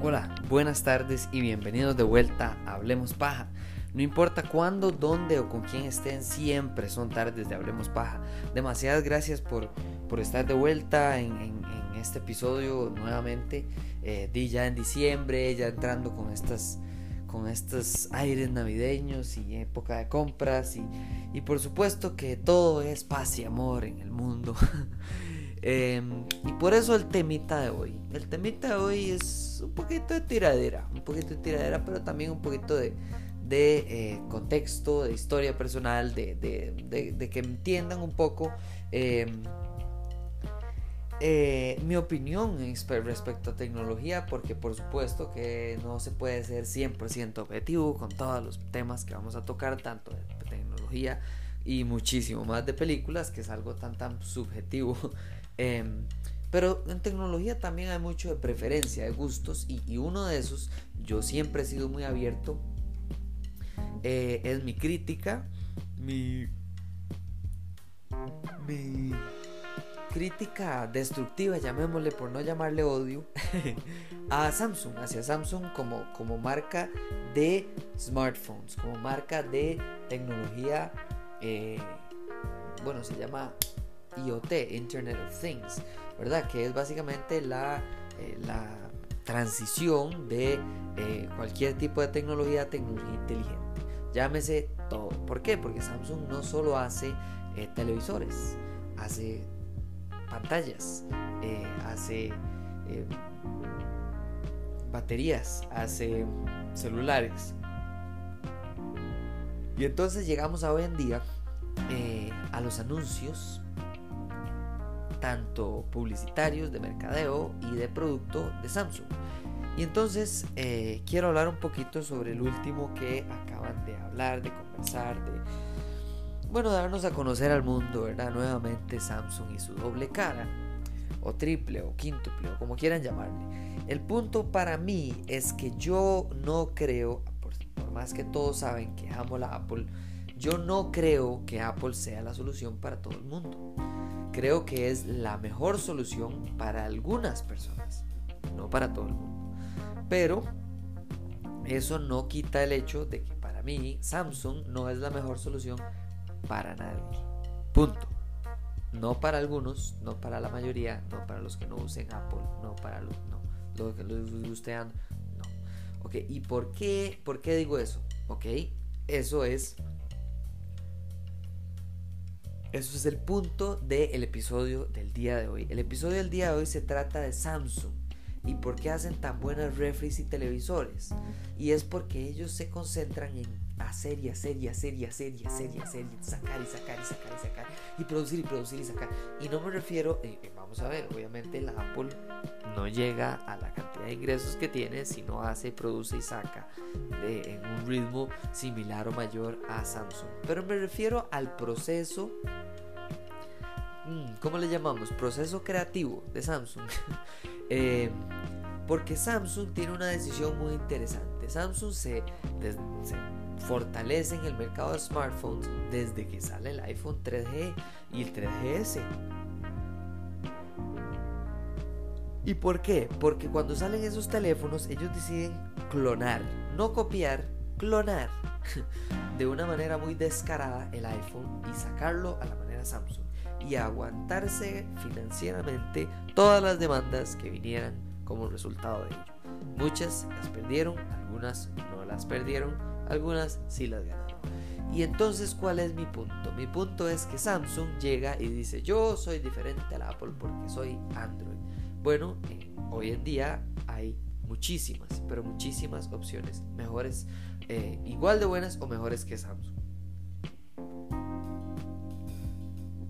Hola, buenas tardes y bienvenidos de vuelta a Hablemos Paja. No importa cuándo, dónde o con quién estén, siempre son tardes de Hablemos Paja. Demasiadas gracias por, por estar de vuelta en, este episodio nuevamente. Eh, di ya en diciembre, ya entrando con estas con estos aires navideños y época de compras y, y por supuesto que todo es paz y amor en el mundo. Em, y por eso el temita de hoy. El temita de hoy es un poquito de tiradera, un poquito de tiradera, pero también un poquito de, de eh, contexto, de historia personal, de, de, que entiendan un poco em, eh, mi opinión respecto a tecnología, porque por supuesto que no se puede ser 100% objetivo con todos los temas que vamos a tocar, tanto de tecnología y muchísimo más de películas, que es algo tan tan subjetivo. Em, pero en tecnología también hay mucho de preferencia, de gustos, y uno de esos, yo siempre he sido muy abierto eh, es mi crítica, mi, mi crítica destructiva, llamémosle por no llamarle odio, a Samsung, hacia Samsung como, como marca de smartphones, como marca de tecnología, eh, bueno, se llama IoT, Internet of Things, ¿verdad? Que es básicamente la, eh, la transición de cualquier tipo de tecnología a tecnología inteligente. Llámese todo. ¿Por qué? Porque Samsung no solo hace eh, televisores, hace pantallas, eh, hace eh, baterías, hace celulares. Y entonces llegamos a hoy en día a los anuncios, tanto publicitarios, de mercadeo y de producto de Samsung. Y entonces eh, quiero hablar un poquito sobre el último que acaban de hablar, de conversar, de, bueno, darnos a conocer al mundo, ¿verdad? Nuevamente Samsung y su doble cara, o triple, o quíntuple, o como quieran llamarle. El punto para mí es que yo no creo, por, por más que todos saben que amo la Apple, yo no creo que Apple sea la solución para todo el mundo. Creo que es la mejor solución para algunas personas, no para todo el mundo. Pero eso no quita el hecho de que para mí Samsung no es la mejor solución para nadie. Punto. No para algunos, no para la mayoría, no para los que no usen Apple, no para los no, los que los gustean, no. Ok, ¿y por qué, por qué digo eso? Ok, eso es eso es el punto del episodio del día de hoy. El episodio del día de hoy se trata de Samsung y por qué hacen tan buenas refries y televisores. Y es porque ellos se concentran en hacer y hacer y hacer y hacer y hacer y hacer y sacar y sacar y sacar y sacar y producir y producir y sacar. Y no me refiero, eh, eh, vamos a ver, obviamente la Apple no llega a la cantidad de ingresos que tiene si no hace, produce y saca en un ritmo similar o mayor a Samsung. Pero me refiero al proceso mm, ¿cómo le llamamos? Proceso creativo de Samsung. Eh, porque Samsung tiene una decisión muy interesante. Samsung se, fortalece en el mercado de smartphones desde que sale el iPhone 3G y el 3GS. ¿Y por qué? Porque cuando salen esos teléfonos ellos deciden clonar, no copiar, clonar de una manera muy descarada el iPhone y sacarlo a la manera Samsung y aguantarse financieramente todas las demandas que vinieran como resultado de ello. Muchas las perdieron, algunas no las perdieron, algunas sí las ganaron. Y entonces, ¿cuál es mi punto? Mi punto es que Samsung llega y dice, yo soy diferente a la Apple porque soy Android. Bueno, eh, hoy en día hay muchísimas, pero muchísimas opciones mejores, eh, igual de buenas o mejores que Samsung.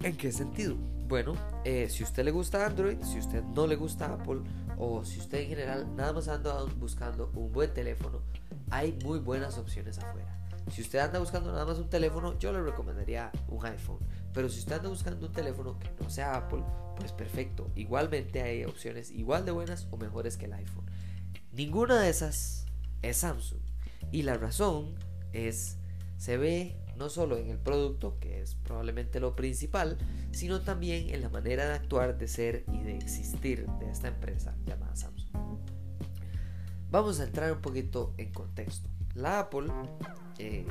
¿En qué sentido? Bueno, eh, si usted le gusta Android, si usted no le gusta Apple o si usted en general nada más anda buscando un buen teléfono, hay muy buenas opciones afuera. Si usted anda buscando nada más un teléfono, yo le recomendaría un iPhone. Pero si usted anda buscando un teléfono que no sea Apple, pues perfecto. Igualmente hay opciones igual de buenas o mejores que el iPhone. Ninguna de esas es Samsung. Y la razón es, se ve no solo en el producto, que es probablemente lo principal, sino también en la manera de actuar, de ser y de existir de esta empresa llamada Samsung. Vamos a entrar un poquito en contexto. La Apple eh,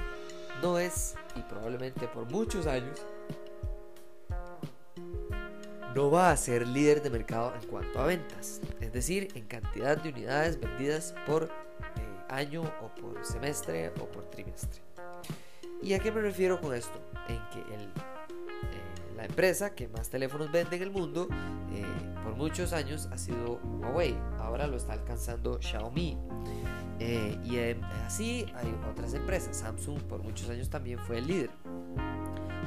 no es, y probablemente por muchos años, no va a ser líder de mercado en cuanto a ventas, es decir, en cantidad de unidades vendidas por eh, año o por semestre o por trimestre. ¿Y a qué me refiero con esto? En que eh, la empresa que más teléfonos vende en el mundo eh, por muchos años ha sido Huawei, ahora lo está alcanzando Xiaomi. y así hay otras empresas, Samsung por muchos años también fue el líder.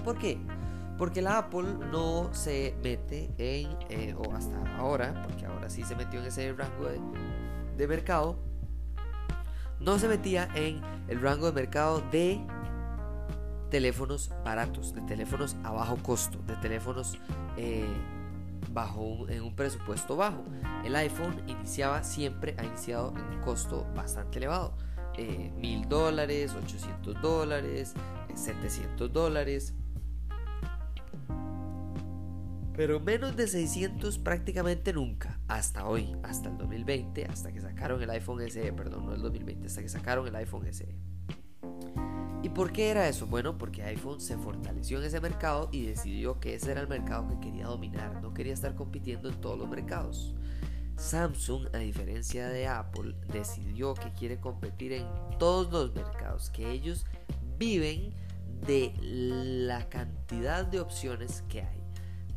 ¿Por qué? Porque la Apple no se mete en, eh, o hasta ahora, porque ahora sí se metió en ese rango de, mercado, no se metía en el rango de mercado de teléfonos baratos, de teléfonos a bajo costo, de teléfonos eh, bajo en un presupuesto bajo. El iPhone iniciaba siempre, ha iniciado en un costo bastante elevado. Eh, mil dólares, 800 dólares, 700 dólares. Pero menos de 600 prácticamente nunca, hasta hoy, hasta el 2020, hasta que sacaron el iPhone SE, perdón, no el 2020, hasta que sacaron el iPhone SE. ¿Y por qué era eso? Bueno, porque iPhone se fortaleció en ese mercado y decidió que ese era el mercado que quería dominar, no quería estar compitiendo en todos los mercados. Samsung, a diferencia de Apple, decidió que quiere competir en todos los mercados, que ellos viven de la cantidad de opciones que hay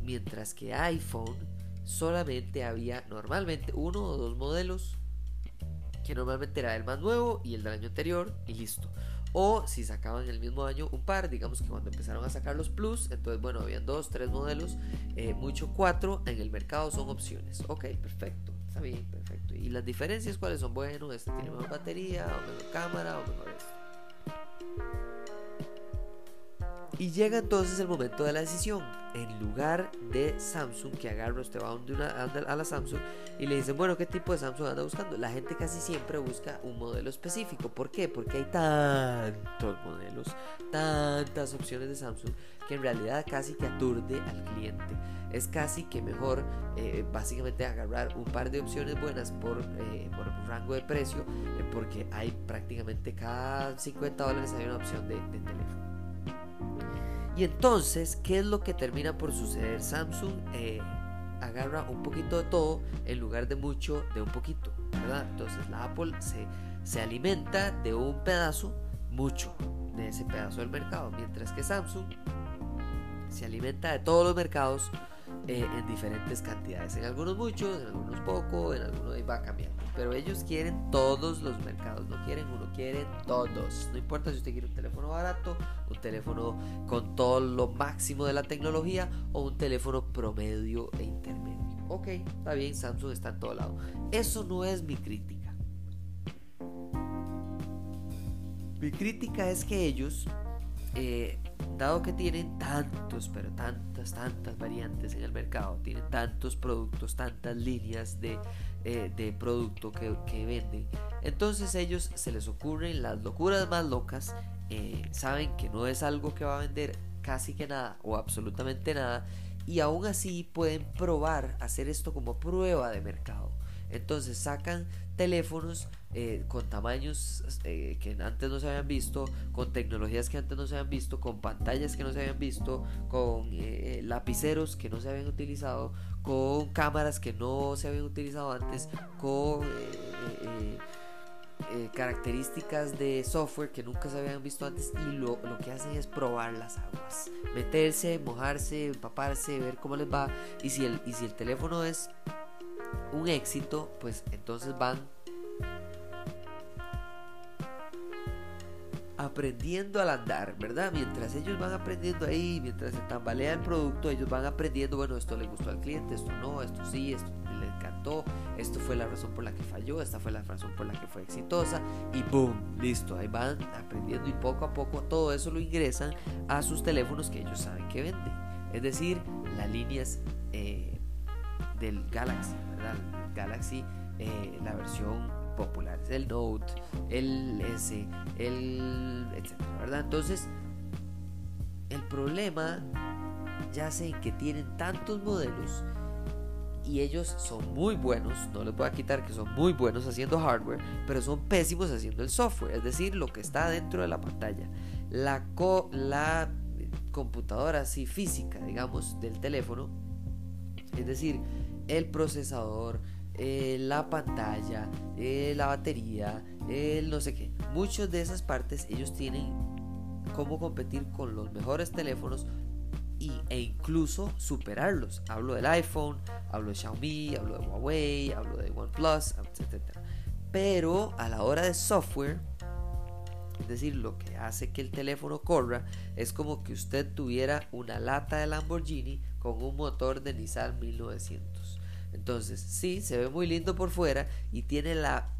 mientras que iPhone solamente había normalmente uno o dos modelos que normalmente era el más nuevo y el del año anterior y listo. O si sacaban el mismo año un par, digamos que cuando empezaron a sacar los Plus, entonces bueno, habían dos, tres modelos, eh, mucho cuatro en el mercado son opciones. Ok, perfecto, está bien, perfecto. ¿Y las diferencias cuáles son? Bueno, este tiene mejor batería, o mejor cámara, o mejor esto. Y llega entonces el momento de la decisión. En lugar de Samsung, que agarra, usted va a la Samsung y le dicen, bueno, ¿qué tipo de Samsung anda buscando? La gente casi siempre busca un modelo específico. ¿Por qué? Porque hay tantos modelos, tantas opciones de Samsung, que en realidad casi que aturde al cliente. Es casi que mejor, eh, básicamente, agarrar un par de opciones buenas por, eh, por rango de precio, eh, porque hay prácticamente cada 50 dólares hay una opción de teléfono. Y entonces, ¿qué es lo que termina por suceder? Samsung eh, agarra un poquito de todo en lugar de mucho de un poquito, ¿verdad? Entonces la Apple se, se alimenta de un pedazo, mucho de ese pedazo del mercado, mientras que Samsung se alimenta de todos los mercados eh, en diferentes cantidades. En algunos muchos, en algunos poco, en algunos va cambiando. Pero ellos quieren todos los mercados, no quieren uno, quieren todos. No importa si usted quiere un teléfono barato, un teléfono con todo lo máximo de la tecnología o un teléfono promedio e intermedio. Ok, está bien, Samsung está en todo lado. Eso no es mi crítica. Mi crítica es que ellos eh, dado que tienen tantos, pero tantas, variantes en el mercado, tienen tantos productos, tantas líneas de, eh, producto que, venden, entonces ellos se les ocurren las locuras más locas, eh, saben que no es algo que va a vender casi que nada o absolutamente nada, y aún así pueden probar hacer esto como prueba de mercado. Entonces sacan teléfonos eh, con tamaños eh, que antes no se habían visto, con tecnologías que antes no se habían visto, con pantallas que no se habían visto, con eh, lapiceros que no se habían utilizado, con cámaras que no se habían utilizado antes, con características de software que nunca se habían visto antes y lo, lo, que hacen es probar las aguas, meterse, mojarse, empaparse, ver cómo les va y si el, y si el teléfono es un éxito, pues entonces van aprendiendo al andar, ¿verdad? Mientras ellos van aprendiendo ahí, mientras se tambalea el producto, ellos van aprendiendo, bueno, esto le gustó al cliente, esto no, esto sí, esto le encantó, esto fue la razón por la que falló, esta fue la razón por la que fue exitosa y boom, listo, ahí van aprendiendo y poco a poco todo eso lo ingresan a sus teléfonos que ellos saben que venden. Es decir, las líneas eh, del Galaxy. Galaxy, eh, la versión popular es el Note, el S, el etcétera, ¿verdad? Entonces, el problema ya sé que tienen tantos modelos y ellos son muy buenos, no les voy a quitar que son muy buenos haciendo hardware, pero son pésimos haciendo el software, es decir, lo que está dentro de la pantalla. La, la computadora así física, digamos, del teléfono, es decir, el procesador, eh, la pantalla, eh, la batería, el no sé qué. Muchas de esas partes ellos tienen cómo competir con los mejores teléfonos e incluso superarlos. Hablo del iPhone, hablo de Xiaomi, hablo de Huawei, hablo de OnePlus, etc. Pero a la hora de software, es decir, lo que hace que el teléfono corra es como que usted tuviera una lata de Lamborghini con un motor de Nissan 1900. Entonces, sí, se ve muy lindo por fuera y tiene la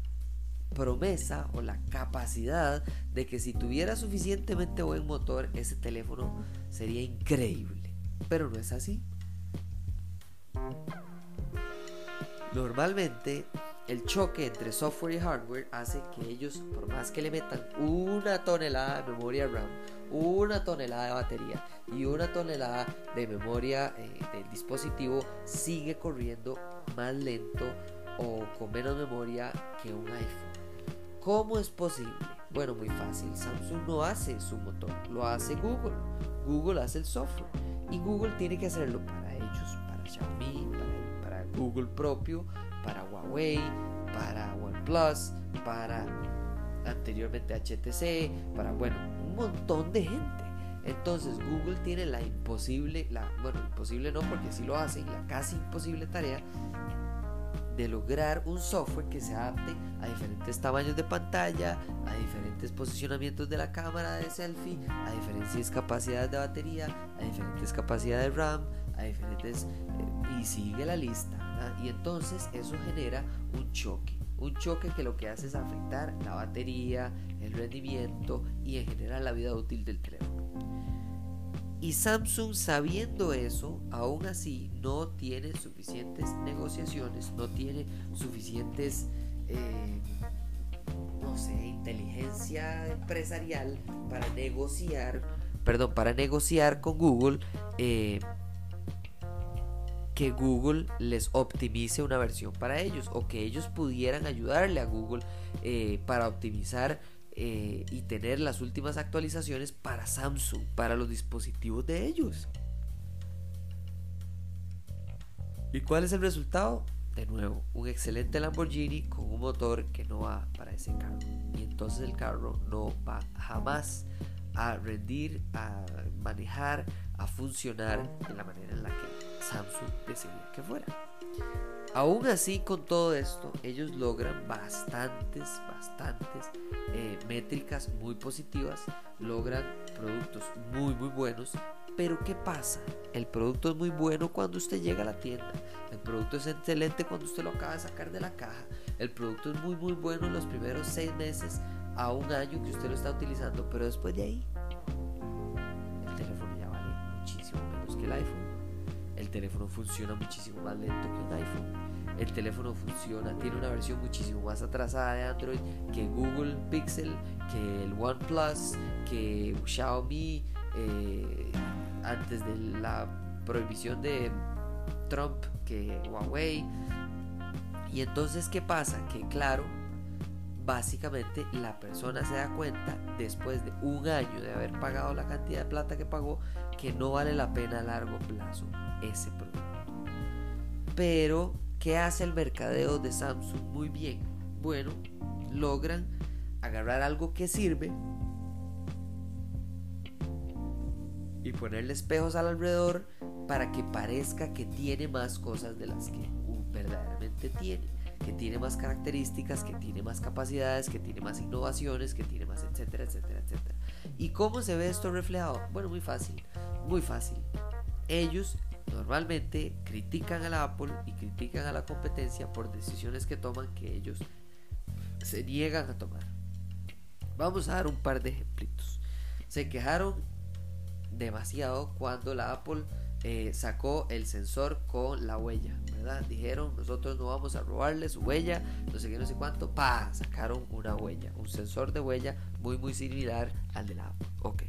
promesa o la capacidad de que si tuviera suficientemente buen motor, ese teléfono sería increíble. Pero no es así. Normalmente el choque entre software y hardware hace que ellos, por más que le metan una tonelada de memoria RAM, una tonelada de batería y una tonelada de memoria eh, del dispositivo, sigue corriendo más lento o con menos memoria que un iPhone. ¿Cómo es posible? Bueno, muy fácil. Samsung no hace su motor, lo hace Google. Google hace el software y Google tiene que hacerlo para ellos, para Xiaomi, para Google propio, para Huawei, para OnePlus, para anteriormente HTC, para bueno, un montón de gente. Entonces Google tiene la imposible, la, bueno, imposible no porque sí lo hacen, la casi imposible tarea de lograr un software que se adapte a diferentes tamaños de pantalla, a diferentes posicionamientos de la cámara de selfie, a diferentes capacidades de batería, a diferentes capacidades de RAM, a diferentes... Eh, y sigue la lista. Y entonces eso genera un choque. Un choque que lo que hace es afectar la batería, el rendimiento y en general la vida útil del teléfono. Y Samsung sabiendo eso, aún así no tiene suficientes negociaciones, no tiene suficientes, eh, no sé, inteligencia empresarial para negociar, perdón, para negociar con Google eh, que Google les optimice una versión para ellos o que ellos pudieran ayudarle a Google eh, para optimizar eh, y tener las últimas actualizaciones para Samsung, para los dispositivos de ellos. ¿Y cuál es el resultado? De nuevo, un excelente Lamborghini con un motor que no va para ese carro. Y entonces el carro no va jamás a rendir, a manejar, a funcionar de la manera en la que Samsung decidía que fuera. Aún así, con todo esto, ellos logran bastantes, bastantes eh, métricas muy positivas, logran productos muy, muy buenos. Pero ¿qué pasa? El producto es muy bueno cuando usted llega a la tienda. El producto es excelente cuando usted lo acaba de sacar de la caja. El producto es muy, muy bueno en los primeros seis meses a un año que usted lo está utilizando. Pero después de ahí, el teléfono ya vale muchísimo menos que el iPhone el teléfono funciona muchísimo más lento que un iPhone. El teléfono funciona, tiene una versión muchísimo más atrasada de Android que Google Pixel, que el OnePlus, que Xiaomi, eh, antes de la prohibición de Trump, que Huawei. Y entonces, ¿qué pasa? Que claro, básicamente la persona se da cuenta después de un año de haber pagado la cantidad de plata que pagó que no vale la pena a largo plazo ese producto. Pero, ¿qué hace el mercadeo de Samsung muy bien? Bueno, logran agarrar algo que sirve y ponerle espejos al alrededor para que parezca que tiene más cosas de las que verdaderamente tiene, que tiene más características, que tiene más capacidades, que tiene más innovaciones, que tiene más etcétera, etcétera, etcétera. ¿Y cómo se ve esto reflejado? Bueno, muy fácil, muy fácil. Ellos normalmente critican a la Apple y critican a la competencia por decisiones que toman que ellos se niegan a tomar. Vamos a dar un par de ejemplitos. Se quejaron demasiado cuando la Apple eh, sacó el sensor con la huella, ¿verdad? Dijeron, nosotros no vamos a robarle su huella, no sé qué, no sé cuánto, pa, sacaron una huella, un sensor de huella muy, muy similar al de la Apple. Ok.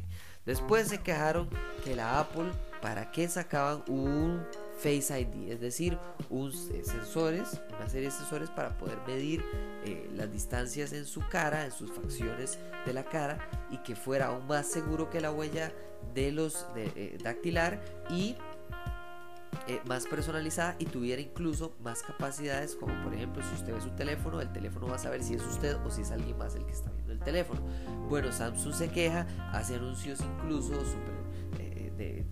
Después se quejaron que la Apple, ¿para qué sacaban un Face ID? Es decir, un, eh, sensores, una serie de sensores para poder medir eh, las distancias en su cara, en sus facciones de la cara y que fuera aún más seguro que la huella de los de, eh, dactilar y más personalizada y tuviera incluso más capacidades como por ejemplo si usted ve su teléfono el teléfono va a saber si es usted o si es alguien más el que está viendo el teléfono bueno Samsung se queja hace anuncios incluso super, de,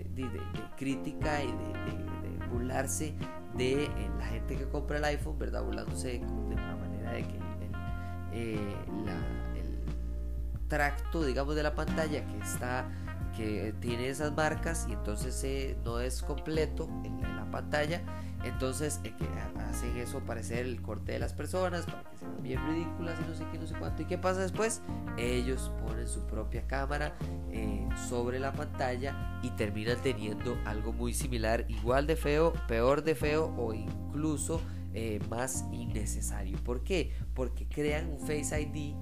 crítica y de, burlarse de la gente que compra el iPhone verdad burlándose de una manera de que el, el tracto digamos de la pantalla que está que tiene esas marcas y entonces eh, no es completo en, la pantalla entonces eh, que hacen eso parecer el corte de las personas para que sean bien ridículas y no sé qué no sé cuánto. Y qué pasa después ellos ponen su propia cámara eh, sobre la pantalla y terminan teniendo algo muy similar igual de feo peor de feo o incluso más innecesario. ¿por qué? porque crean un Face ID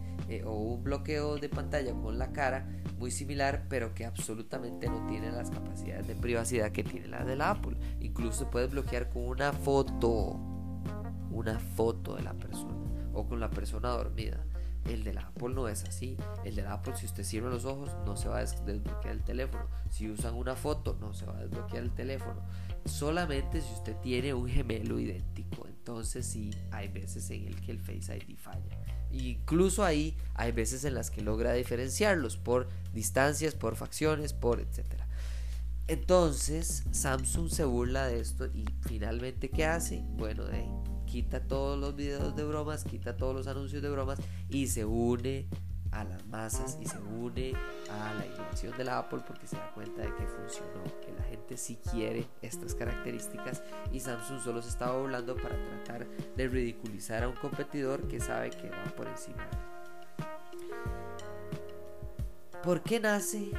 o un bloqueo de pantalla con la cara muy similar, pero que absolutamente no tiene las capacidades de privacidad que tiene la de la Apple. Incluso puedes bloquear con una foto, una foto de la persona o con la persona dormida. El de la Apple no es así. El de la Apple, si usted cierra los ojos, no se va a desbloquear el teléfono. Si usan una foto, no se va a desbloquear el teléfono. Solamente si usted tiene un gemelo idéntico. Entonces sí, hay veces en el que el Face ID falla. Incluso ahí hay veces en las que logra diferenciarlos por distancias, por facciones, por etcétera. Entonces Samsung se burla de esto y finalmente ¿qué hace? Bueno, quita todos los videos de bromas, quita todos los anuncios de bromas y se une a las masas y se une a la innovación de la Apple porque se da cuenta de que funcionó, que la gente sí quiere estas características y Samsung solo se estaba burlando para tratar de ridiculizar a un competidor que sabe que va por encima. ¿Por qué nace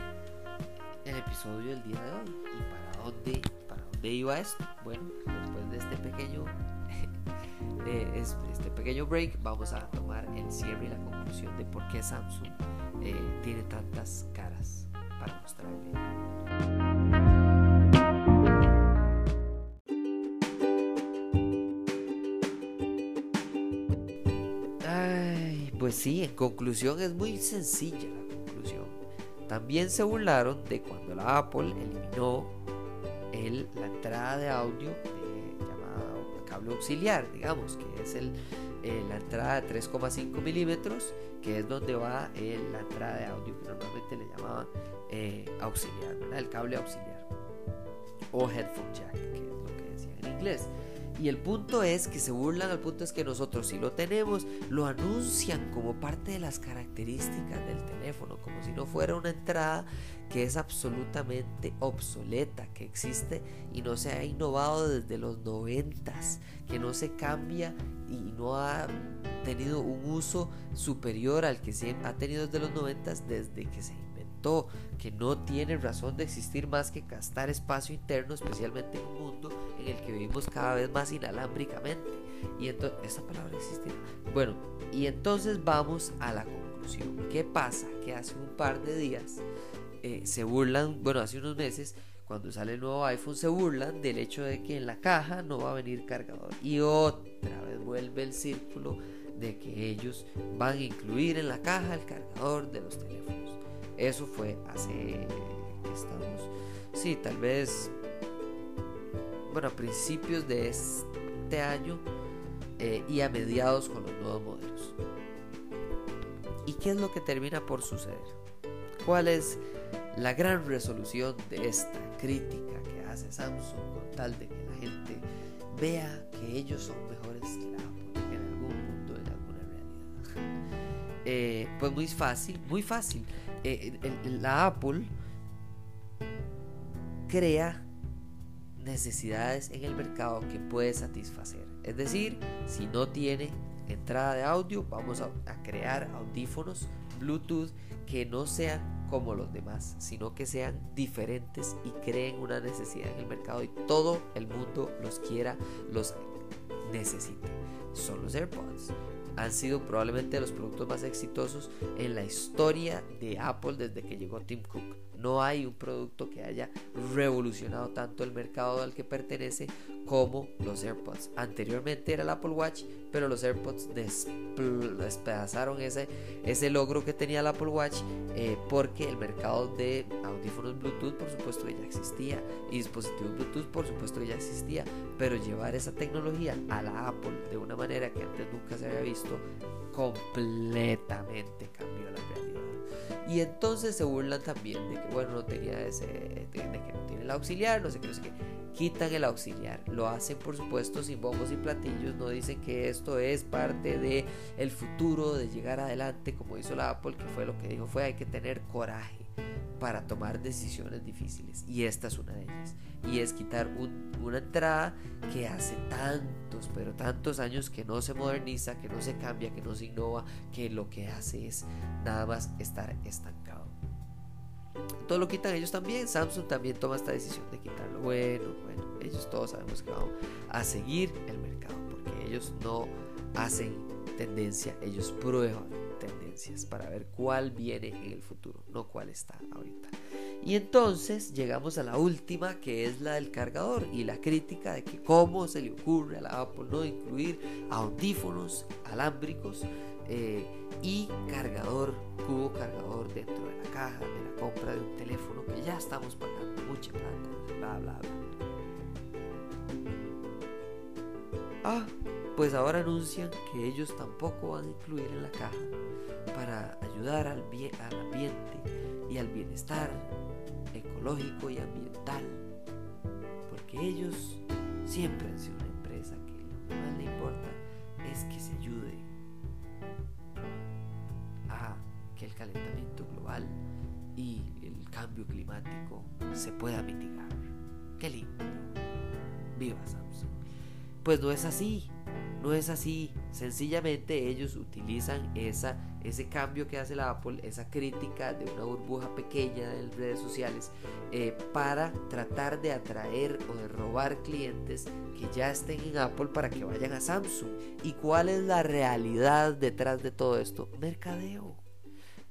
el episodio del día de hoy? ¿Y para dónde, para dónde iba esto? Bueno, después de este pequeño este pequeño break vamos a tomar el cierre y la conclusión de por qué Samsung eh, tiene tantas caras para mostrarle. Ay, pues sí, en conclusión es muy sencilla la conclusión. También se burlaron de cuando la Apple eliminó el, la entrada de audio auxiliar, digamos, que es el, eh, la entrada de 3,5 milímetros, que es donde va eh, la entrada de audio que normalmente le llamaban eh, auxiliar, el cable auxiliar o headphone jack, que es lo que decían en inglés. Y el punto es que se burlan, al punto es que nosotros si lo tenemos, lo anuncian como parte de las características del teléfono, como si no fuera una entrada que es absolutamente obsoleta, que existe y no se ha innovado desde los noventas, que no se cambia y no ha tenido un uso superior al que ha tenido desde los noventas desde que se que no tiene razón de existir más que gastar espacio interno, especialmente en un mundo en el que vivimos cada vez más inalámbricamente. Y entonces, esa palabra existe. Bueno, y entonces vamos a la conclusión. ¿Qué pasa? Que hace un par de días eh, se burlan, bueno, hace unos meses, cuando sale el nuevo iPhone, se burlan del hecho de que en la caja no va a venir cargador. Y otra vez vuelve el círculo de que ellos van a incluir en la caja el cargador de los teléfonos. Eso fue hace, estamos, sí, tal vez, bueno, a principios de este año eh, y a mediados con los nuevos modelos. ¿Y qué es lo que termina por suceder? ¿Cuál es la gran resolución de esta crítica que hace Samsung con tal de que la gente vea que ellos son mejores que la Apple en algún punto, en alguna realidad. Eh, pues muy fácil, muy fácil. Eh, la Apple crea necesidades en el mercado que puede satisfacer. Es decir, si no tiene entrada de audio, vamos a, a crear audífonos Bluetooth que no sean como los demás, sino que sean diferentes y creen una necesidad en el mercado y todo el mundo los quiera, los necesite. Son los AirPods. Han sido probablemente los productos más exitosos en la historia de Apple desde que llegó Tim Cook. No hay un producto que haya revolucionado tanto el mercado al que pertenece como los AirPods. Anteriormente era el Apple Watch, pero los AirPods despedazaron ese, ese logro que tenía el Apple Watch eh, porque el mercado de audífonos Bluetooth por supuesto ya existía y dispositivos Bluetooth por supuesto ya existía, pero llevar esa tecnología a la Apple de una manera que antes nunca se había visto completamente cambió la realidad. Y entonces se burlan también de que, bueno, no tenía ese, de, que no tiene el auxiliar, no sé qué, no sé qué. Quitan el auxiliar. Lo hacen, por supuesto, sin bombos y platillos. No dicen que esto es parte de futuro, de llegar adelante, como hizo la Apple, que fue lo que dijo, fue hay que tener coraje para tomar decisiones difíciles. Y esta es una de ellas. Y es quitar una entrada que hace tantos, pero tantos años que no se moderniza, que no se cambia, que no se innova, que lo que hace es nada más estar estancado. Todo lo quitan ellos también. Samsung también toma esta decisión de quitarlo. Bueno, bueno, ellos todos sabemos que vamos a seguir el mercado porque ellos no hacen tendencia, ellos prueban tendencias para ver cuál viene en el futuro, no cuál está ahorita. Y entonces llegamos a la última, que es la del cargador y la crítica de que cómo se le ocurre a la Apple no incluir audífonos alámbricos eh, y cargador, cubo cargador dentro de la caja de la compra de un teléfono que ya estamos pagando mucha plata, bla, bla, bla. Ah, pues ahora anuncian que ellos tampoco van a incluir en la caja para ayudar al, al ambiente y al bienestar ecológico y ambiental. Porque ellos siempre han sido una empresa que lo que más le importa es que se ayude el calentamiento global y el cambio climático se pueda mitigar. Qué lindo. Viva Samsung. Pues no es así. No es así. Sencillamente ellos utilizan esa, ese cambio que hace la Apple, esa crítica de una burbuja pequeña en redes sociales, eh, para tratar de atraer o de robar clientes que ya estén en Apple para que vayan a Samsung. ¿Y cuál es la realidad detrás de todo esto? Mercadeo.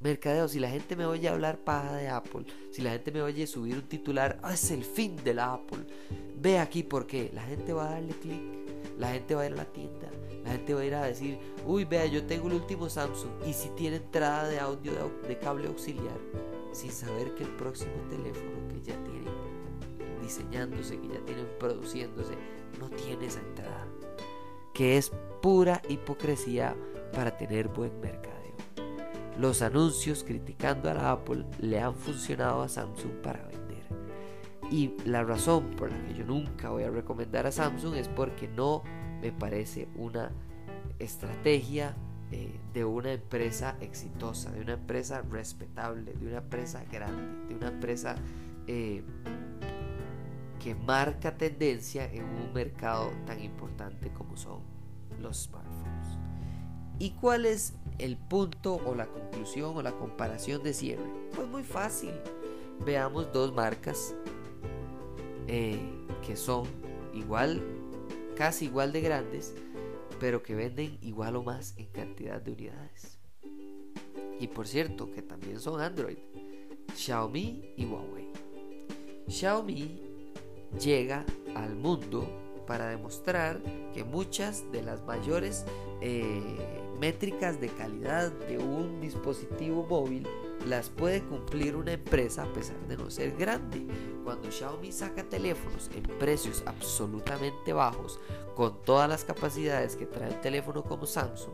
Mercadeo, si la gente me oye hablar paja de Apple, si la gente me oye subir un titular, ah, es el fin de la Apple, ve aquí porque la gente va a darle clic la gente va a ir a la tienda, la gente va a ir a decir, uy, vea, yo tengo el último Samsung y si tiene entrada de audio de, cable auxiliar, sin saber que el próximo teléfono que ya tienen diseñándose, que ya tienen produciéndose, no tiene esa entrada. Que es pura hipocresía para tener buen mercadeo. Los anuncios criticando a la Apple le han funcionado a Samsung para vender. Y la razón por la que yo nunca voy a recomendar a Samsung es porque no me parece una estrategia eh, de una empresa exitosa, de una empresa respetable, de una empresa grande, de una empresa eh, que marca tendencia en un mercado tan importante como son los smartphones. ¿Y cuál es el punto o la conclusión o la comparación de cierre? Pues muy fácil. Veamos dos marcas eh, que son igual, casi igual de grandes, pero que venden igual o más en cantidad de unidades. Y por cierto, que también son Android, Xiaomi y Huawei. Xiaomi llega al mundo para demostrar que muchas de las mayores eh, métricas de calidad de un dispositivo móvil las puede cumplir una empresa a pesar de no ser grande. Cuando Xiaomi saca teléfonos en precios absolutamente bajos, con todas las capacidades que trae el teléfono como Samsung,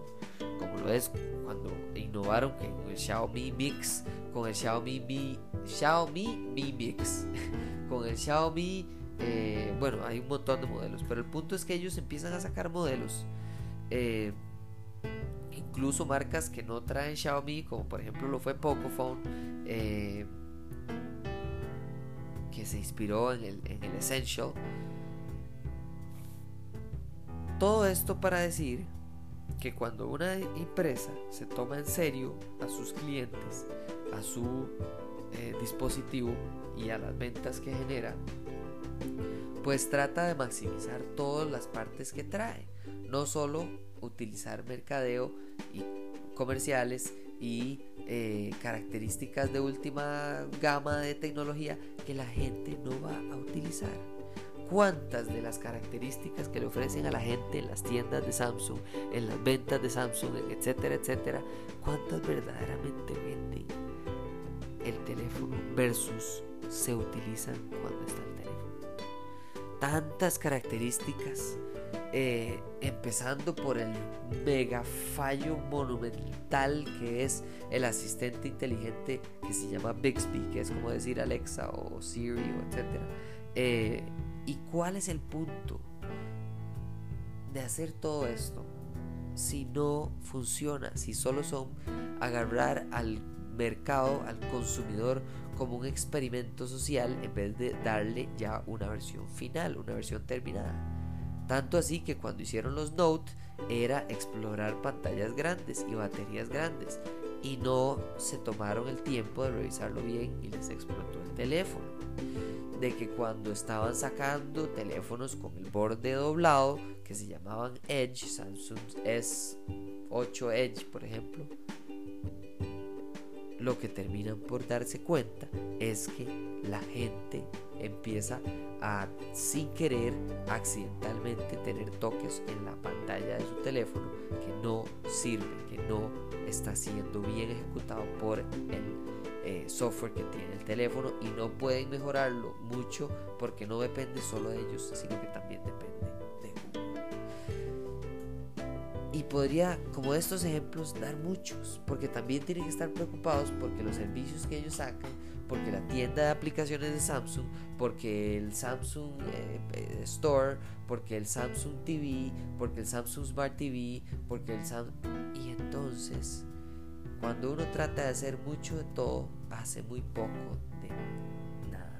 como lo es cuando innovaron con el Xiaomi Mix, con el Xiaomi Mi, Xiaomi Mi Mix, con el Xiaomi, eh, bueno, hay un montón de modelos, pero el punto es que ellos empiezan a sacar modelos. Eh, incluso marcas que no traen Xiaomi, como por ejemplo lo fue Pocophone, eh, que se inspiró en el, en el Essential. Todo esto para decir que cuando una empresa se toma en serio a sus clientes, a su eh, dispositivo y a las ventas que genera, pues trata de maximizar todas las partes que trae, no solo utilizar mercadeo y comerciales y eh, características de última gama de tecnología que la gente no va a utilizar. ¿Cuántas de las características que le ofrecen a la gente en las tiendas de Samsung, en las ventas de Samsung, etcétera, etcétera, cuántas verdaderamente venden el teléfono versus se utilizan cuando está el teléfono? Tantas características eh, empezando por el mega fallo monumental que es el asistente inteligente que se llama Bixby, que es como decir Alexa o Siri o etcétera. Eh, ¿Y cuál es el punto de hacer todo esto si no funciona, si solo son agarrar al mercado, al consumidor como un experimento social en vez de darle ya una versión final, una versión terminada? Tanto así que cuando hicieron los Note era explorar pantallas grandes y baterías grandes y no se tomaron el tiempo de revisarlo bien y les explotó el teléfono. De que cuando estaban sacando teléfonos con el borde doblado que se llamaban Edge, Samsung S8 Edge por ejemplo, lo que terminan por darse cuenta es que la gente empieza a, sin querer, accidentalmente tener toques en la pantalla de su teléfono que no sirve, que no está siendo bien ejecutado por el eh, software que tiene el teléfono y no pueden mejorarlo mucho porque no depende solo de ellos, sino que también depende y podría, como estos ejemplos, dar muchos, porque también tienen que estar preocupados porque los servicios que ellos sacan, porque la tienda de aplicaciones de Samsung, porque el Samsung eh, Store, porque el Samsung TV, porque el Samsung Smart TV, porque el Samsung... Y entonces, cuando uno trata de hacer mucho de todo, hace muy poco de nada.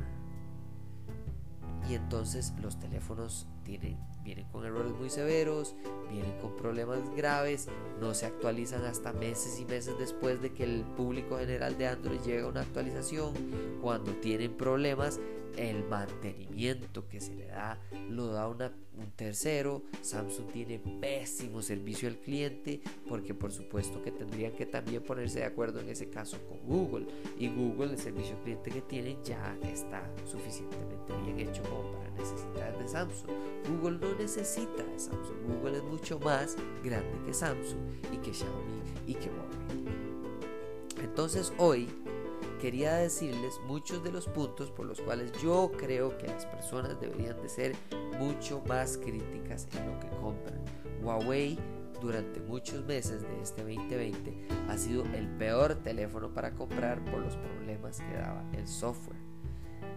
Y entonces los teléfonos tienen vienen con errores muy severos, vienen con problemas graves, no se actualizan hasta meses y meses después de que el público general de Android llegue a una actualización. Cuando tienen problemas, el mantenimiento que se le da lo da un tercero. Samsung tiene pésimo servicio al cliente porque por supuesto que tendrían que también ponerse de acuerdo en ese caso con Google. Y Google, el servicio al cliente que tiene ya está suficientemente bien hecho como para necesitar de Samsung. Google no necesita de Samsung. Google es mucho más grande que Samsung y que Xiaomi y que Huawei. Entonces hoy quería decirles muchos de los puntos por los cuales yo creo que las personas deberían de ser mucho más críticas en lo que compran. Huawei durante muchos meses de este 2020 ha sido el peor teléfono para comprar por los problemas que daba el software.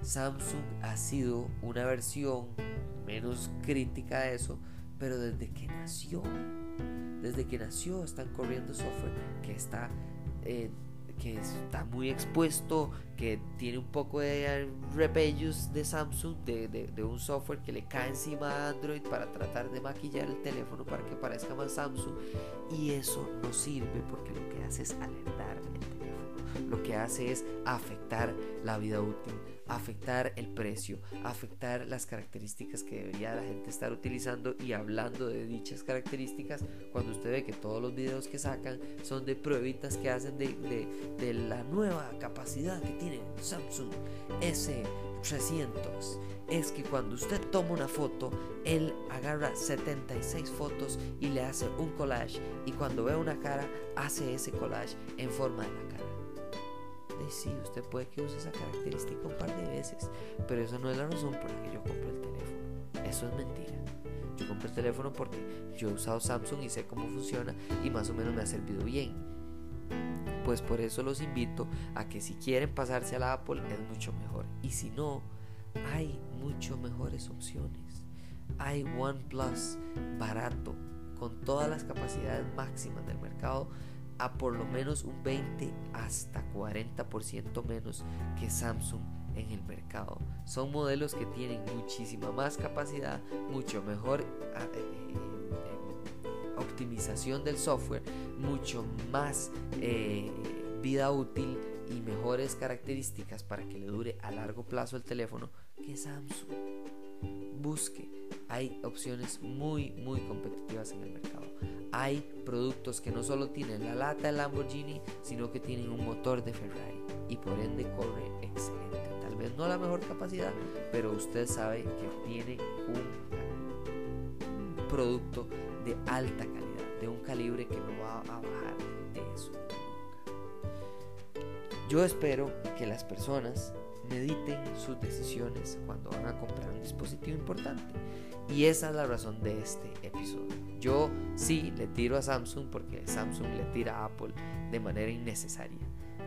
Samsung ha sido una versión menos crítica a eso, pero desde que nació, desde que nació están corriendo software que está eh, que está muy expuesto, que tiene un poco de repellos de Samsung, de, de, un software que le cae encima a Android para tratar de maquillar el teléfono para que parezca más Samsung. Y eso no sirve porque lo que hace es alertar el teléfono, lo que hace es afectar la vida útil afectar el precio, afectar las características que debería la gente estar utilizando y hablando de dichas características cuando usted ve que todos los videos que sacan son de pruebitas que hacen de, de, la nueva capacidad que tiene Samsung S300 es que cuando usted toma una foto, él agarra 76 fotos y le hace un collage y cuando ve una cara hace ese collage en forma de la cara sí, usted puede que use esa característica un par de veces, pero eso no es la razón por la que yo compro el teléfono. Eso es mentira. Yo compro el teléfono porque yo he usado Samsung y sé cómo funciona y más o menos me ha servido bien. Pues por eso los invito a que si quieren pasarse a la Apple es mucho mejor. Y si no, hay mucho mejores opciones. Hay OnePlus barato, con todas las capacidades máximas del mercado a por lo menos un 20 hasta 40% menos que Samsung en el mercado. Son modelos que tienen muchísima más capacidad, mucho mejor ah, eh, eh, optimización del software, mucho más eh, vida útil y mejores características para que le dure a largo plazo el teléfono que Samsung. Busque, hay opciones muy muy competitivas en el mercado. Hay productos que no solo tienen la lata de Lamborghini, sino que tienen un motor de Ferrari y por ende corre excelente. Tal vez no la mejor capacidad, pero usted sabe que tiene un producto de alta calidad, de un calibre que no va a bajar de eso. Yo espero que las personas mediten sus decisiones cuando van a comprar un dispositivo importante. Y esa es la razón de este episodio. Yo sí le tiro a Samsung porque Samsung le tira a Apple de manera innecesaria.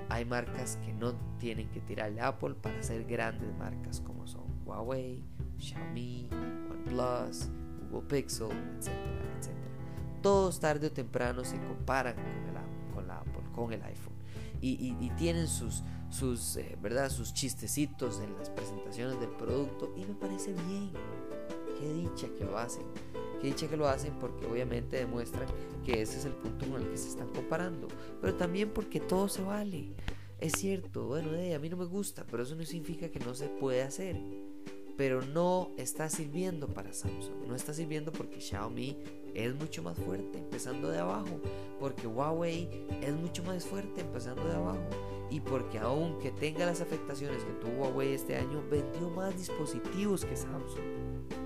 Hay marcas que no tienen que tirarle a Apple para ser grandes marcas como son Huawei, Xiaomi, OnePlus, Google Pixel, etcétera, etcétera. Todos tarde o temprano se comparan con, la Apple, con el iPhone y, tienen sus, sus, eh, ¿verdad? sus chistecitos en las presentaciones del producto y me parece bien. Qué dicha que lo hacen. Qué dicha que lo hacen porque obviamente demuestran que ese es el punto con el que se están comparando. Pero también porque todo se vale. Es cierto, bueno, a mí no me gusta, pero eso no significa que no se puede hacer pero no está sirviendo para Samsung. No está sirviendo porque Xiaomi es mucho más fuerte empezando de abajo, porque Huawei es mucho más fuerte empezando de abajo y porque aunque tenga las afectaciones que tuvo Huawei este año, vendió más dispositivos que Samsung.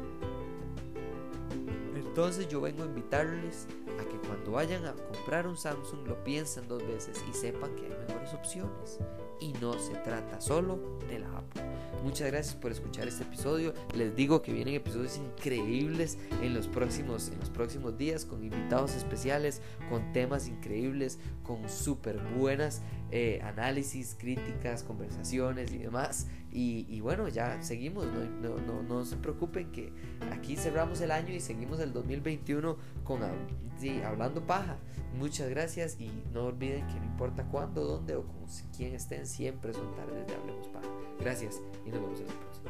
Entonces yo vengo a invitarles a que cuando vayan a comprar un Samsung lo piensen dos veces y sepan que hay mejores opciones. Y no se trata solo de la Apple. Muchas gracias por escuchar este episodio. Les digo que vienen episodios increíbles en los próximos, en los próximos días con invitados especiales, con temas increíbles, con súper buenas eh, análisis, críticas, conversaciones y demás. Y, bueno, ya seguimos, no, se preocupen que aquí cerramos el año y seguimos el 2021 con hablando paja. Muchas gracias y no olviden que no importa cuándo, dónde o quien estén siempre son tardes de Hablemos Paja. Gracias y nos vemos en la próxima.